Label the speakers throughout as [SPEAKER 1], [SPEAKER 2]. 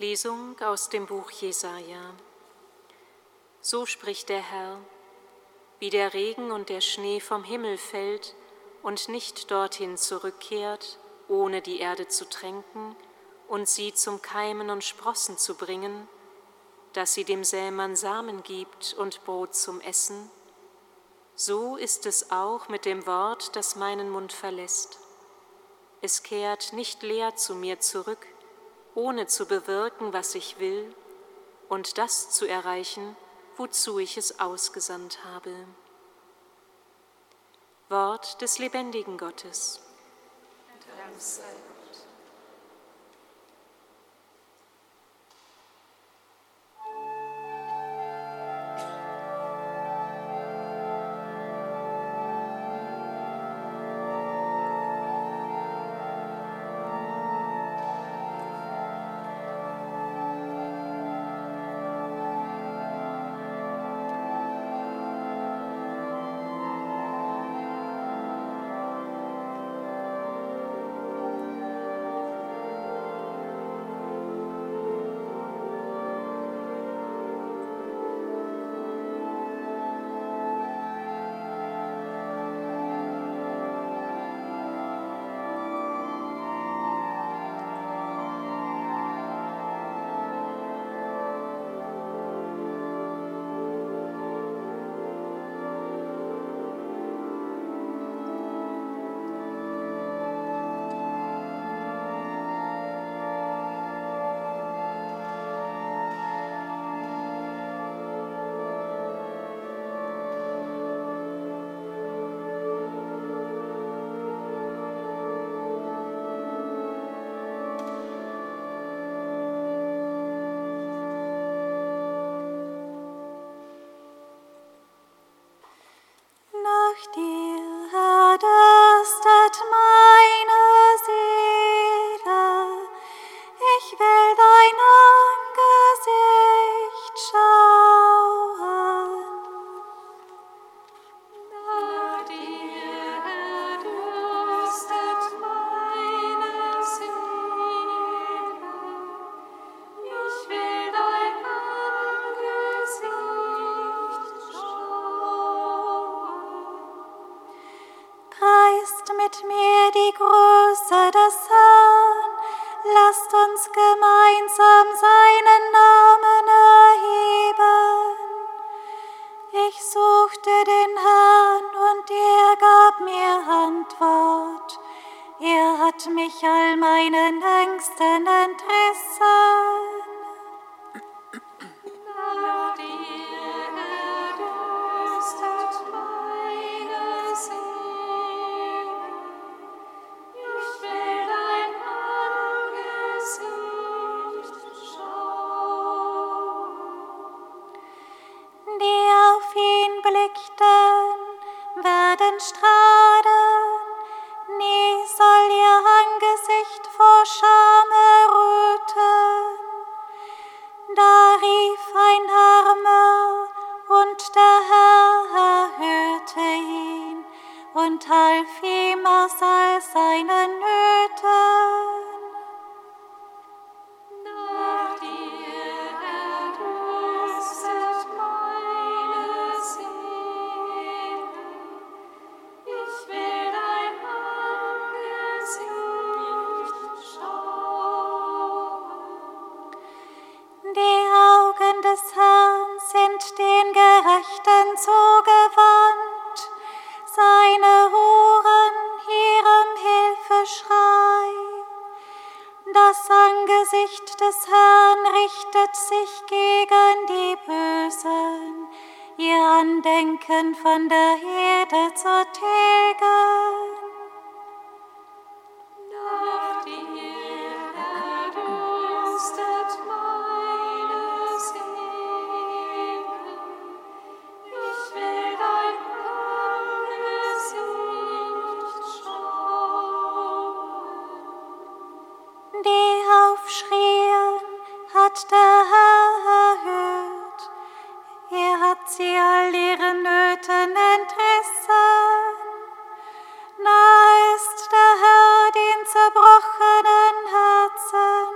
[SPEAKER 1] Lesung aus dem Buch Jesaja. So spricht der Herr: Wie der Regen und der Schnee vom Himmel fällt und nicht dorthin zurückkehrt, ohne die Erde zu tränken und sie zum Keimen und Sprossen zu bringen, dass sie dem Sämann Samen gibt und Brot zum Essen, so ist es auch mit dem Wort, das meinen Mund verlässt. Es kehrt nicht leer zu mir zurück, ohne zu bewirken, was ich will, und das zu erreichen, wozu ich es ausgesandt habe. Wort des lebendigen Gottes. Dank sei
[SPEAKER 2] Ich suchte den Herrn und er gab
[SPEAKER 1] mir Antwort. Er hat mich all meinen Ängsten entrissen. Stern. Das Angesicht des
[SPEAKER 2] Herrn richtet sich gegen die Bösen, ihr
[SPEAKER 1] Andenken von der Erde zertilgen. aufschrien, hat
[SPEAKER 2] der Herr erhöht. Er hat sie all ihren Nöten entrissen. Nah ist der Herr
[SPEAKER 1] den zerbrochenen Herzen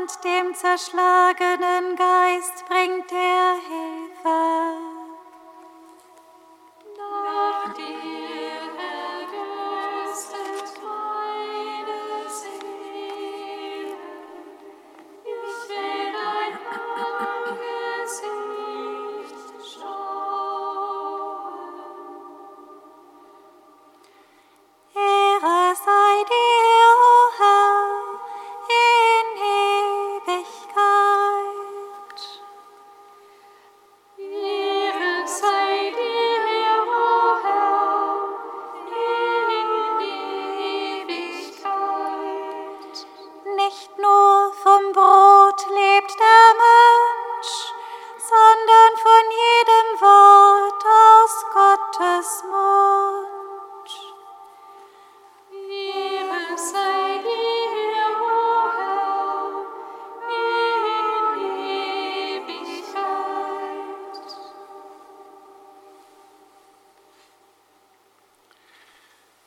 [SPEAKER 1] und dem zerschlagenen Geist bringt er Hilfe.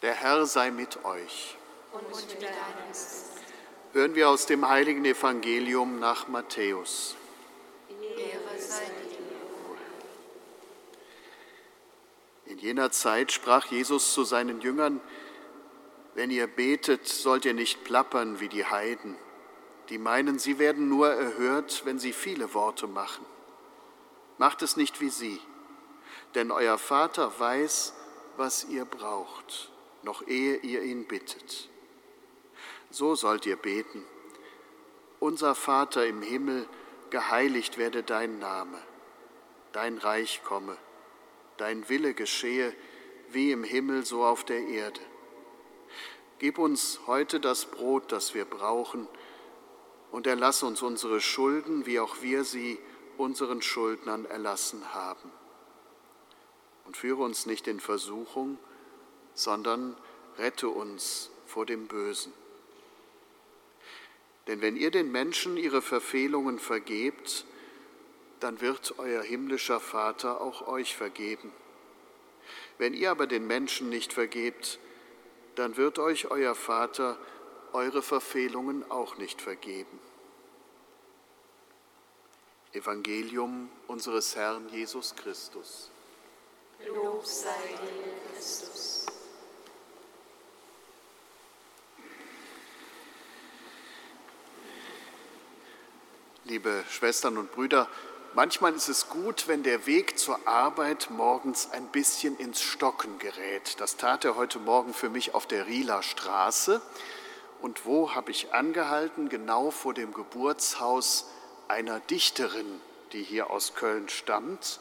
[SPEAKER 3] Der Herr sei mit euch. Hören wir aus dem heiligen Evangelium nach Matthäus. In jener Zeit sprach Jesus zu seinen Jüngern, wenn ihr betet, sollt ihr nicht plappern wie die Heiden, die meinen, sie werden nur erhört, wenn sie viele Worte machen. Macht es nicht wie sie, denn euer Vater weiß, was ihr braucht, noch ehe ihr ihn bittet. So sollt ihr beten. Unser Vater im Himmel, geheiligt werde dein Name, dein Reich komme, dein Wille geschehe, wie im Himmel so auf der Erde. Gib uns heute das Brot, das wir brauchen, und erlass uns unsere Schulden, wie auch wir sie unseren Schuldnern erlassen haben. Und führe uns nicht in Versuchung, sondern rette uns vor dem Bösen. Denn wenn ihr den Menschen ihre Verfehlungen vergebt, dann wird euer himmlischer Vater auch euch vergeben. Wenn ihr aber den Menschen nicht vergebt, dann wird euch euer Vater eure Verfehlungen auch nicht vergeben. Evangelium unseres Herrn Jesus Christus.
[SPEAKER 1] Lob sei dir, Christus.
[SPEAKER 3] Liebe Schwestern und Brüder, manchmal ist es gut, wenn der Weg zur Arbeit morgens ein bisschen ins Stocken gerät. Das tat er heute Morgen für mich auf der Rieler Straße. Und wo habe ich angehalten? Genau vor dem Geburtshaus einer Dichterin, die hier aus Köln stammt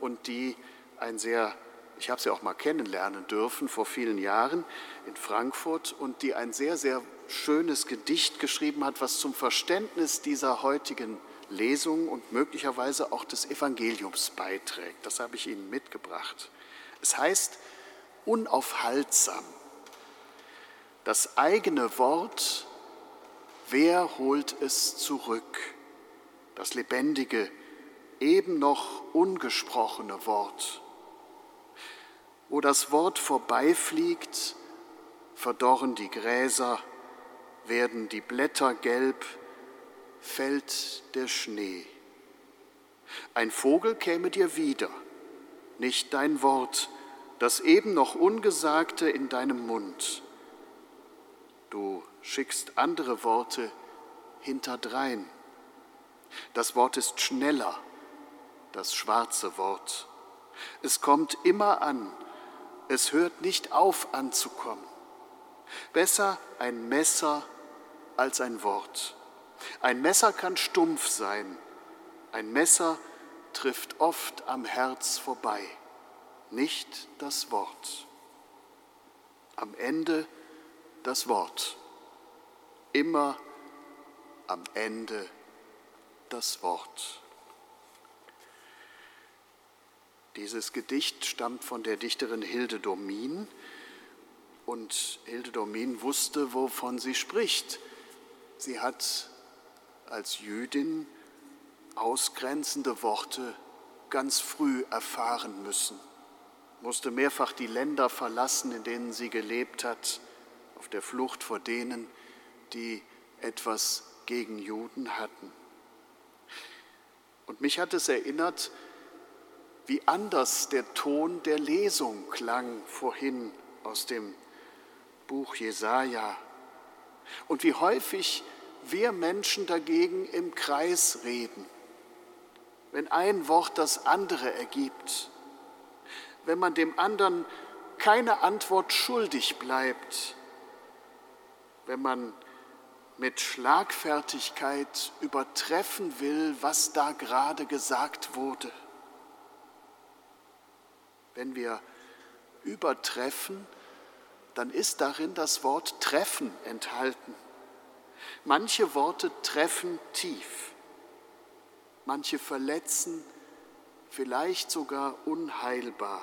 [SPEAKER 3] und die ein sehr, ich habe sie auch mal kennenlernen dürfen vor vielen Jahren in Frankfurt und die ein sehr, sehr schönes Gedicht geschrieben hat, was zum Verständnis dieser heutigen Lesung und möglicherweise auch des Evangeliums beiträgt. Das habe ich Ihnen mitgebracht. Es heißt unaufhaltsam. Das eigene Wort, wer holt es zurück? Das lebendige, eben noch ungesprochene Wort. Wo das Wort vorbeifliegt, verdorren die Gräser, werden die Blätter gelb, fällt der Schnee. Ein Vogel käme dir wieder, nicht dein Wort, das eben noch Ungesagte in deinem Mund. Du schickst andere Worte hinterdrein. Das Wort ist schneller, das schwarze Wort. Es kommt immer an, es hört nicht auf anzukommen. Besser ein Messer als ein Wort. Ein Messer kann stumpf sein, ein Messer trifft oft am Herz vorbei, nicht das Wort. Am Ende das Wort, immer am Ende das Wort. Dieses Gedicht stammt von der Dichterin Hilde Domin und Hilde Domin wusste, wovon sie spricht. Sie hat als Jüdin ausgrenzende Worte ganz früh erfahren müssen, musste mehrfach die Länder verlassen, in denen sie gelebt hat, auf der Flucht vor denen, die etwas gegen Juden hatten. Und mich hat es erinnert, wie anders der Ton der Lesung klang vorhin aus dem Buch Jesaja. Und wie häufig wir Menschen dagegen im Kreis reden, wenn ein Wort das andere ergibt, wenn man dem anderen keine Antwort schuldig bleibt, wenn man mit Schlagfertigkeit übertreffen will, was da gerade gesagt wurde. Wenn wir übertreffen, dann ist darin das Wort treffen enthalten. Manche Worte treffen tief, manche verletzen, vielleicht sogar unheilbar.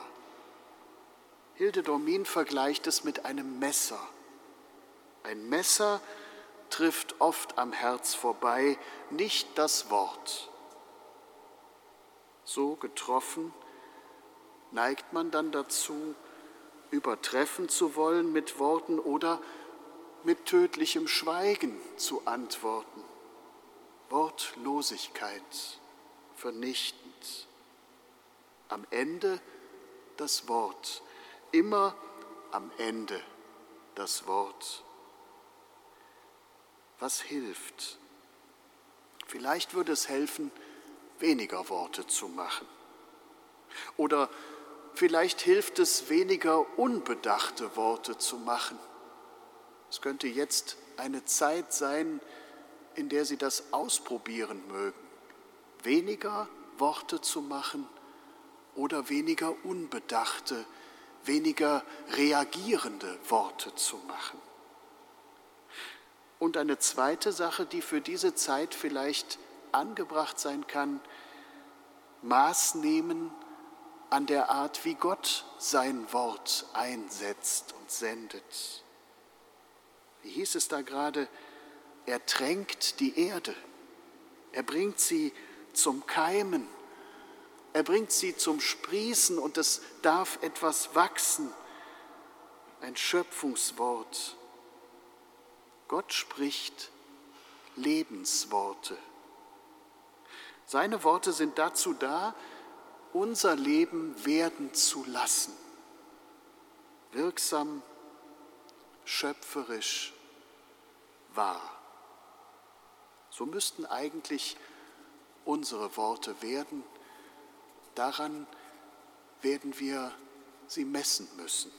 [SPEAKER 3] Hilde Dormin vergleicht es mit einem Messer. Ein Messer trifft oft am Herz vorbei, nicht das Wort. So getroffen neigt man dann dazu, übertreffen zu wollen mit Worten oder mit tödlichem Schweigen zu antworten. Wortlosigkeit, vernichtend. Am Ende das Wort, immer am Ende das Wort. Was hilft? Vielleicht würde es helfen, weniger Worte zu machen. Oder vielleicht hilft es, weniger unbedachte Worte zu machen. Es könnte jetzt eine Zeit sein, in der Sie das ausprobieren mögen, weniger Worte zu machen oder weniger unbedachte, weniger reagierende Worte zu machen. Und eine zweite Sache, die für diese Zeit vielleicht angebracht sein kann, Maß nehmen an der Art, wie Gott sein Wort einsetzt und sendet. Wie hieß es da gerade? Er tränkt die Erde, er bringt sie zum Keimen, er bringt sie zum Sprießen und es darf etwas wachsen, ein Schöpfungswort. Gott spricht Lebensworte. Seine Worte sind dazu da, unser Leben werden zu lassen. Wirksam, schöpferisch, wahr. So müssten eigentlich unsere Worte werden. Daran werden wir sie messen müssen.